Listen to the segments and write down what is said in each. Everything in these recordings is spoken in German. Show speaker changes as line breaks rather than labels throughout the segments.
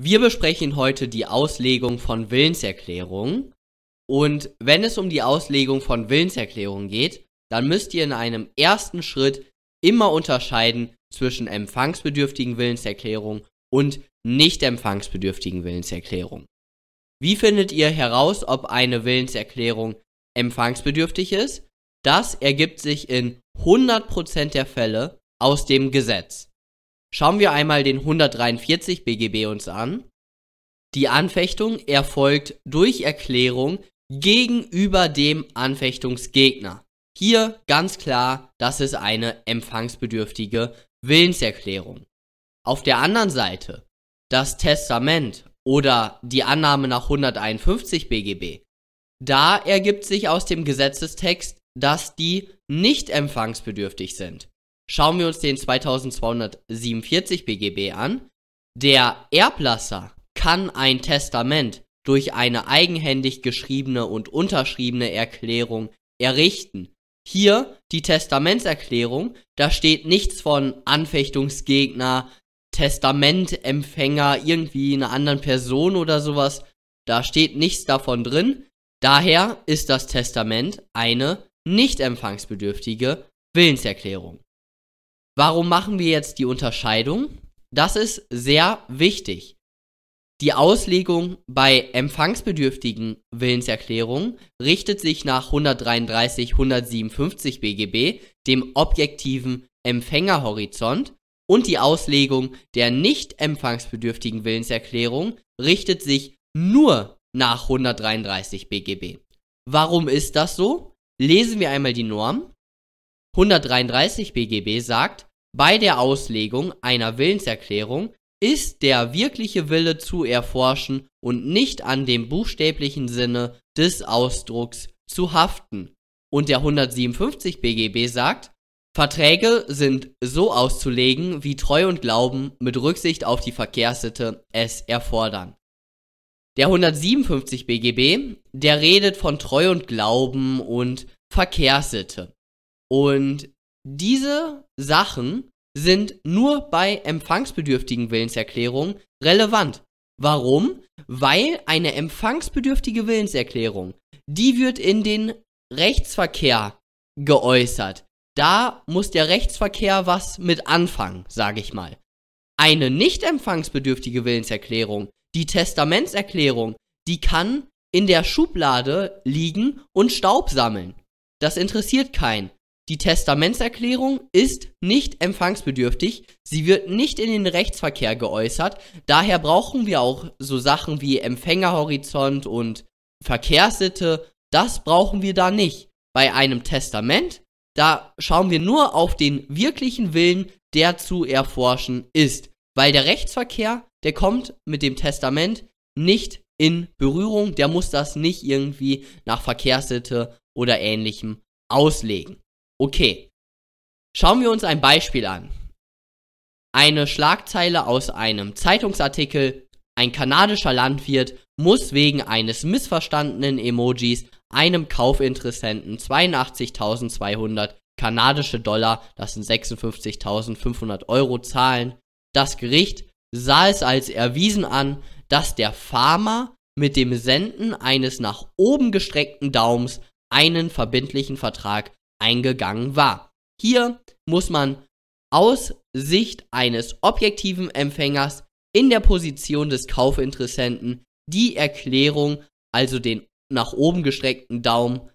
Wir besprechen heute die Auslegung von Willenserklärungen. Und wenn es um die Auslegung von Willenserklärungen geht, dann müsst ihr in einem ersten Schritt immer unterscheiden zwischen empfangsbedürftigen Willenserklärungen und nicht empfangsbedürftigen Willenserklärungen. Wie findet ihr heraus, ob eine Willenserklärung empfangsbedürftig ist? Das ergibt sich in 100% der Fälle aus dem Gesetz. Schauen wir einmal den 143 BGB uns an. Die Anfechtung erfolgt durch Erklärung gegenüber dem Anfechtungsgegner. Hier ganz klar, das ist eine empfangsbedürftige Willenserklärung. Auf der anderen Seite, das Testament oder die Annahme nach 151 BGB, da ergibt sich aus dem Gesetzestext, dass die nicht empfangsbedürftig sind. Schauen wir uns den 2247 BGB an. Der Erblasser kann ein Testament durch eine eigenhändig geschriebene und unterschriebene Erklärung errichten. Hier die Testamentserklärung, da steht nichts von Anfechtungsgegner, Testamentempfänger, irgendwie einer anderen Person oder sowas. Da steht nichts davon drin. Daher ist das Testament eine nicht empfangsbedürftige Willenserklärung. Warum machen wir jetzt die Unterscheidung? Das ist sehr wichtig. Die Auslegung bei empfangsbedürftigen Willenserklärungen richtet sich nach 133 157 BGB, dem objektiven Empfängerhorizont, und die Auslegung der nicht empfangsbedürftigen Willenserklärung richtet sich nur nach 133 BGB. Warum ist das so? Lesen wir einmal die Norm. 133 BGB sagt, bei der Auslegung einer Willenserklärung ist der wirkliche Wille zu erforschen und nicht an dem buchstäblichen Sinne des Ausdrucks zu haften. Und der 157 BGB sagt, Verträge sind so auszulegen, wie Treu und Glauben mit Rücksicht auf die Verkehrssitte es erfordern. Der 157 BGB, der redet von Treu und Glauben und Verkehrssitte. Und diese Sachen sind nur bei empfangsbedürftigen Willenserklärungen relevant. Warum? Weil eine empfangsbedürftige Willenserklärung, die wird in den Rechtsverkehr geäußert. Da muss der Rechtsverkehr was mit anfangen, sage ich mal. Eine nicht empfangsbedürftige Willenserklärung, die Testamentserklärung, die kann in der Schublade liegen und Staub sammeln. Das interessiert keinen. Die Testamentserklärung ist nicht empfangsbedürftig, sie wird nicht in den Rechtsverkehr geäußert, daher brauchen wir auch so Sachen wie Empfängerhorizont und Verkehrssitte, das brauchen wir da nicht. Bei einem Testament, da schauen wir nur auf den wirklichen Willen, der zu erforschen ist, weil der Rechtsverkehr, der kommt mit dem Testament nicht in Berührung, der muss das nicht irgendwie nach Verkehrssitte oder ähnlichem auslegen. Okay. Schauen wir uns ein Beispiel an. Eine Schlagzeile aus einem Zeitungsartikel. Ein kanadischer Landwirt muss wegen eines missverstandenen Emojis einem Kaufinteressenten 82.200 kanadische Dollar, das sind 56.500 Euro, zahlen. Das Gericht sah es als erwiesen an, dass der Farmer mit dem Senden eines nach oben gestreckten Daums einen verbindlichen Vertrag eingegangen war. Hier muss man aus Sicht eines objektiven Empfängers in der Position des Kaufinteressenten die Erklärung, also den nach oben gestreckten Daumen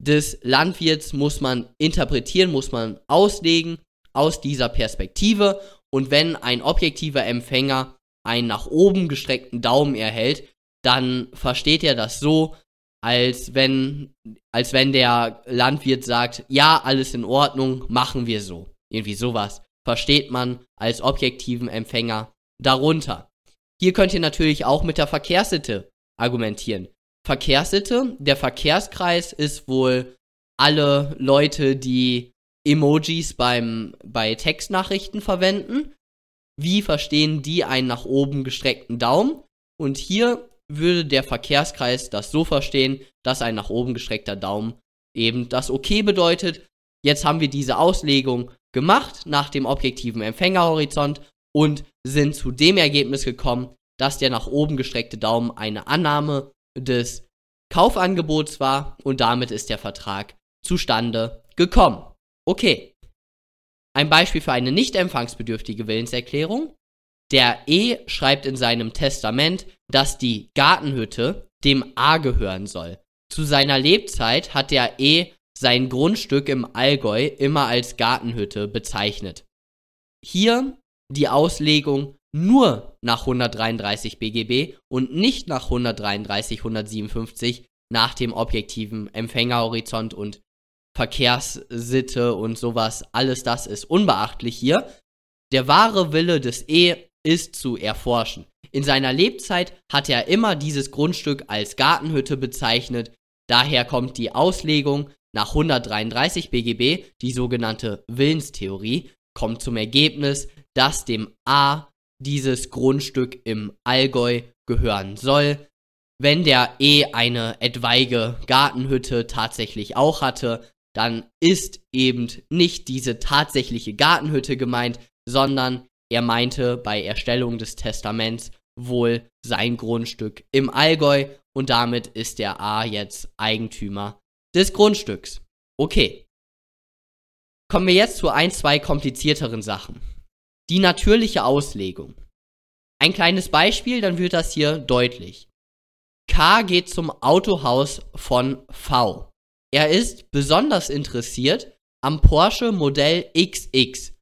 des Landwirts muss man interpretieren, muss man auslegen aus dieser Perspektive und wenn ein objektiver Empfänger einen nach oben gestreckten Daumen erhält, dann versteht er das so, als wenn, als wenn der Landwirt sagt, ja, alles in Ordnung, machen wir so. Irgendwie sowas versteht man als objektiven Empfänger darunter. Hier könnt ihr natürlich auch mit der Verkehrssitte argumentieren. Verkehrssitte, der Verkehrskreis ist wohl alle Leute, die Emojis beim, bei Textnachrichten verwenden. Wie verstehen die einen nach oben gestreckten Daumen? Und hier würde der Verkehrskreis das so verstehen, dass ein nach oben gestreckter Daumen eben das Okay bedeutet. Jetzt haben wir diese Auslegung gemacht nach dem objektiven Empfängerhorizont und sind zu dem Ergebnis gekommen, dass der nach oben gestreckte Daumen eine Annahme des Kaufangebots war und damit ist der Vertrag zustande gekommen. Okay. Ein Beispiel für eine nicht empfangsbedürftige Willenserklärung. Der E schreibt in seinem Testament, dass die Gartenhütte dem A gehören soll. Zu seiner Lebzeit hat der E sein Grundstück im Allgäu immer als Gartenhütte bezeichnet. Hier die Auslegung nur nach 133 BGB und nicht nach 133, 157 nach dem objektiven Empfängerhorizont und Verkehrssitte und sowas. Alles das ist unbeachtlich hier. Der wahre Wille des E ist zu erforschen. In seiner Lebzeit hat er immer dieses Grundstück als Gartenhütte bezeichnet. Daher kommt die Auslegung nach 133 BGB, die sogenannte Willenstheorie, kommt zum Ergebnis, dass dem A dieses Grundstück im Allgäu gehören soll. Wenn der E eine etwaige Gartenhütte tatsächlich auch hatte, dann ist eben nicht diese tatsächliche Gartenhütte gemeint, sondern er meinte bei Erstellung des Testaments wohl sein Grundstück im Allgäu und damit ist der A jetzt Eigentümer des Grundstücks. Okay. Kommen wir jetzt zu ein, zwei komplizierteren Sachen. Die natürliche Auslegung. Ein kleines Beispiel, dann wird das hier deutlich. K geht zum Autohaus von V. Er ist besonders interessiert am Porsche Modell XX.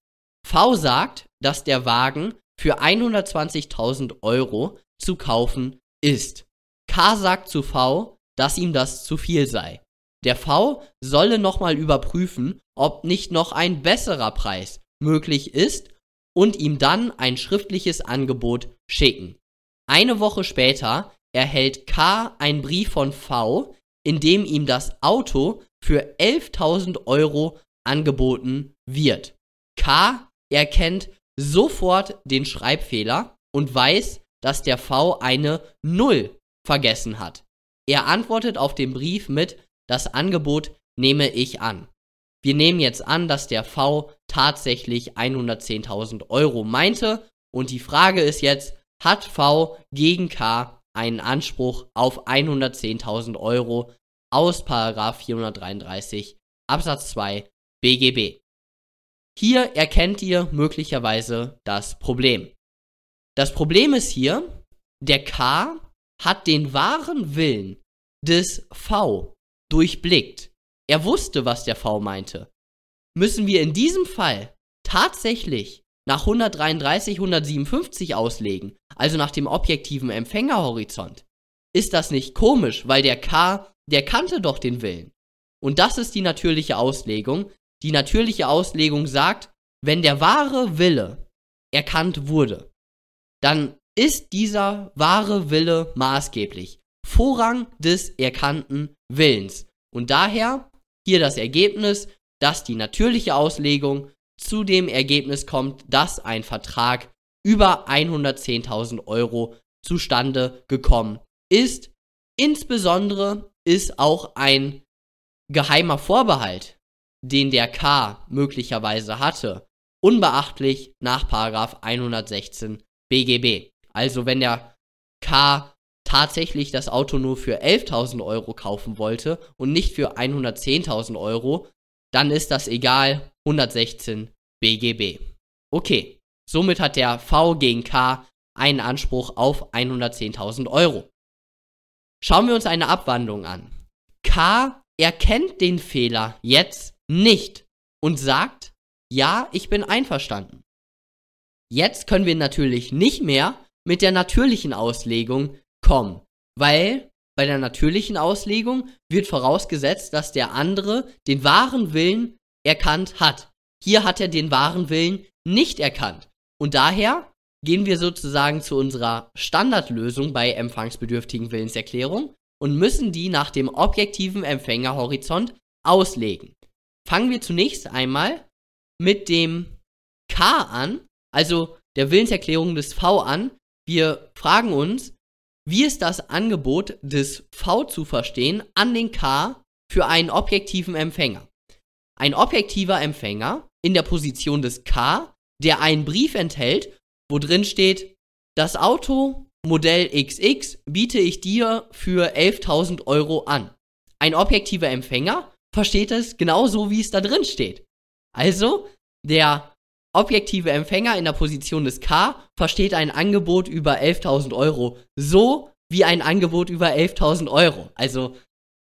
V sagt, dass der Wagen für 120.000 Euro zu kaufen ist. K sagt zu V, dass ihm das zu viel sei. Der V solle nochmal überprüfen, ob nicht noch ein besserer Preis möglich ist und ihm dann ein schriftliches Angebot schicken. Eine Woche später erhält K einen Brief von V, in dem ihm das Auto für 11.000 Euro angeboten wird. K erkennt sofort den Schreibfehler und weiß, dass der V eine Null vergessen hat. Er antwortet auf den Brief mit, das Angebot nehme ich an. Wir nehmen jetzt an, dass der V tatsächlich 110.000 Euro meinte. Und die Frage ist jetzt, hat V gegen K einen Anspruch auf 110.000 Euro aus 433 Absatz 2 BGB? Hier erkennt ihr möglicherweise das Problem. Das Problem ist hier, der K hat den wahren Willen des V durchblickt. Er wusste, was der V meinte. Müssen wir in diesem Fall tatsächlich nach 133, 157 auslegen, also nach dem objektiven Empfängerhorizont, ist das nicht komisch, weil der K, der kannte doch den Willen. Und das ist die natürliche Auslegung. Die natürliche Auslegung sagt, wenn der wahre Wille erkannt wurde, dann ist dieser wahre Wille maßgeblich. Vorrang des erkannten Willens. Und daher hier das Ergebnis, dass die natürliche Auslegung zu dem Ergebnis kommt, dass ein Vertrag über 110.000 Euro zustande gekommen ist. Insbesondere ist auch ein geheimer Vorbehalt, den der K möglicherweise hatte, unbeachtlich nach 116 BGB. Also wenn der K tatsächlich das Auto nur für 11.000 Euro kaufen wollte und nicht für 110.000 Euro, dann ist das egal 116 BGB. Okay, somit hat der V gegen K einen Anspruch auf 110.000 Euro. Schauen wir uns eine Abwandlung an. K erkennt den Fehler jetzt nicht und sagt, ja, ich bin einverstanden. Jetzt können wir natürlich nicht mehr mit der natürlichen Auslegung kommen. Weil bei der natürlichen Auslegung wird vorausgesetzt, dass der andere den wahren Willen erkannt hat. Hier hat er den wahren Willen nicht erkannt. Und daher gehen wir sozusagen zu unserer Standardlösung bei empfangsbedürftigen Willenserklärung und müssen die nach dem objektiven Empfängerhorizont auslegen. Fangen wir zunächst einmal mit dem K an, also der Willenserklärung des V an. Wir fragen uns, wie ist das Angebot des V zu verstehen an den K für einen objektiven Empfänger? Ein objektiver Empfänger in der Position des K, der einen Brief enthält, wo drin steht, das Auto Modell XX biete ich dir für 11.000 Euro an. Ein objektiver Empfänger versteht es genauso, wie es da drin steht. Also, der objektive Empfänger in der Position des K versteht ein Angebot über 11.000 Euro so wie ein Angebot über 11.000 Euro. Also,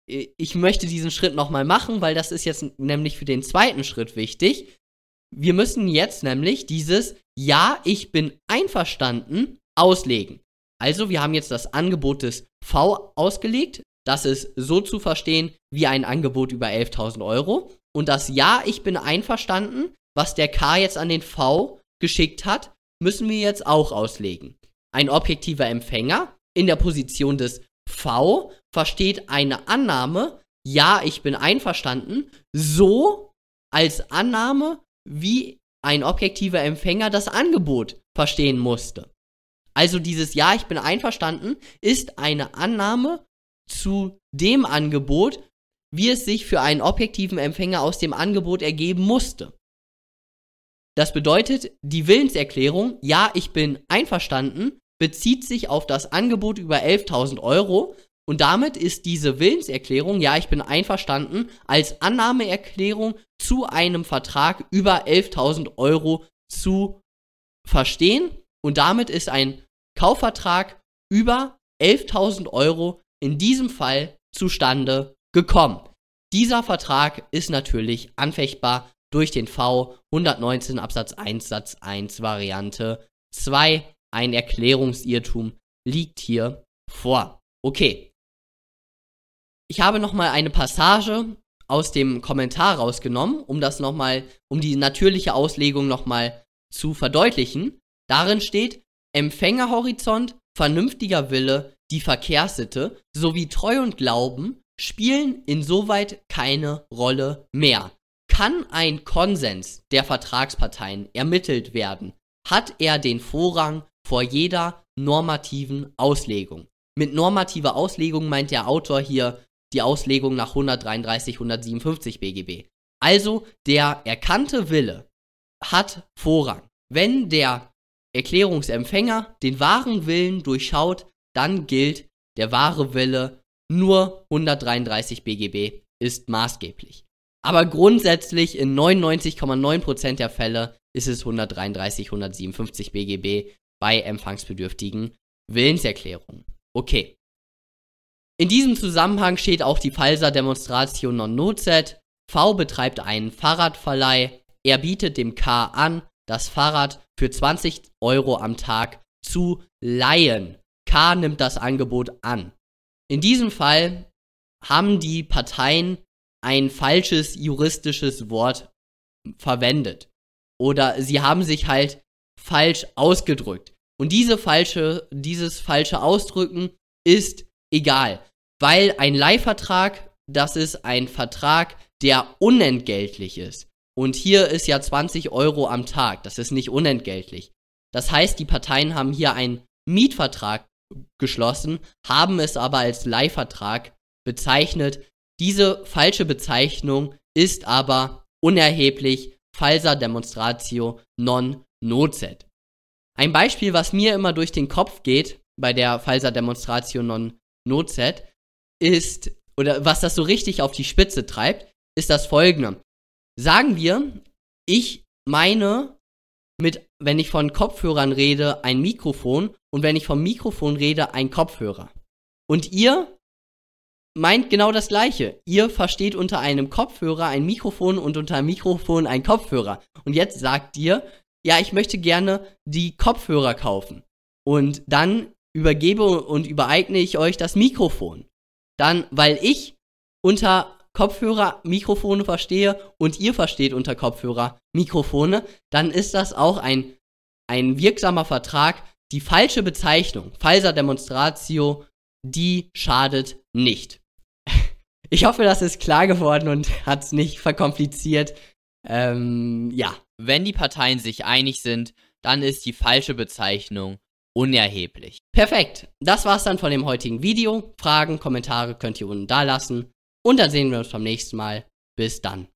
ich möchte diesen Schritt nochmal machen, weil das ist jetzt nämlich für den zweiten Schritt wichtig. Wir müssen jetzt nämlich dieses Ja, ich bin einverstanden auslegen. Also, wir haben jetzt das Angebot des V ausgelegt. Das ist so zu verstehen wie ein Angebot über 11.000 Euro. Und das Ja, ich bin einverstanden, was der K jetzt an den V geschickt hat, müssen wir jetzt auch auslegen. Ein objektiver Empfänger in der Position des V versteht eine Annahme, ja, ich bin einverstanden, so als Annahme, wie ein objektiver Empfänger das Angebot verstehen musste. Also dieses Ja, ich bin einverstanden ist eine Annahme zu dem Angebot, wie es sich für einen objektiven Empfänger aus dem Angebot ergeben musste. Das bedeutet, die Willenserklärung, ja, ich bin einverstanden, bezieht sich auf das Angebot über 11.000 Euro und damit ist diese Willenserklärung, ja, ich bin einverstanden, als Annahmeerklärung zu einem Vertrag über 11.000 Euro zu verstehen und damit ist ein Kaufvertrag über 11.000 Euro in diesem Fall zustande gekommen. Dieser Vertrag ist natürlich anfechtbar durch den V 119 Absatz 1 Satz 1 Variante 2. Ein Erklärungsirrtum liegt hier vor. Okay. Ich habe nochmal eine Passage aus dem Kommentar rausgenommen, um das nochmal, um die natürliche Auslegung nochmal zu verdeutlichen. Darin steht, Empfängerhorizont, vernünftiger Wille, die Verkehrssitte sowie Treu und Glauben spielen insoweit keine Rolle mehr. Kann ein Konsens der Vertragsparteien ermittelt werden, hat er den Vorrang vor jeder normativen Auslegung. Mit normativer Auslegung meint der Autor hier die Auslegung nach 133, 157 BGB. Also der erkannte Wille hat Vorrang. Wenn der Erklärungsempfänger den wahren Willen durchschaut, dann gilt der wahre Wille nur 133 BGB ist maßgeblich. Aber grundsätzlich in 99,9% der Fälle ist es 133, 157 BGB bei empfangsbedürftigen Willenserklärungen. Okay. In diesem Zusammenhang steht auch die Falsa Demonstratio non nocet. V betreibt einen Fahrradverleih. Er bietet dem K an, das Fahrrad für 20 Euro am Tag zu leihen. K nimmt das Angebot an. In diesem Fall haben die Parteien ein falsches juristisches Wort verwendet. Oder sie haben sich halt falsch ausgedrückt. Und diese falsche, dieses falsche Ausdrücken ist egal. Weil ein Leihvertrag, das ist ein Vertrag, der unentgeltlich ist. Und hier ist ja 20 Euro am Tag. Das ist nicht unentgeltlich. Das heißt, die Parteien haben hier einen Mietvertrag geschlossen, haben es aber als Leihvertrag bezeichnet. Diese falsche Bezeichnung ist aber unerheblich falsa demonstratio non nocet. Ein Beispiel, was mir immer durch den Kopf geht bei der falsa demonstratio non nocet, ist, oder was das so richtig auf die Spitze treibt, ist das folgende. Sagen wir, ich meine mit, wenn ich von Kopfhörern rede, ein Mikrofon und wenn ich vom Mikrofon rede, ein Kopfhörer. Und ihr meint genau das gleiche. Ihr versteht unter einem Kopfhörer ein Mikrofon und unter einem Mikrofon ein Kopfhörer. Und jetzt sagt ihr, ja, ich möchte gerne die Kopfhörer kaufen. Und dann übergebe und übereigne ich euch das Mikrofon. Dann, weil ich unter Kopfhörer Mikrofone verstehe und ihr versteht unter Kopfhörer Mikrofone, dann ist das auch ein, ein wirksamer Vertrag. Die falsche Bezeichnung, falsa demonstratio, die schadet nicht. Ich hoffe, das ist klar geworden und hat es nicht verkompliziert. Ähm, ja.
Wenn die Parteien sich einig sind, dann ist die falsche Bezeichnung unerheblich.
Perfekt. Das war's dann von dem heutigen Video. Fragen, Kommentare könnt ihr unten da lassen. Und dann sehen wir uns beim nächsten Mal. Bis dann.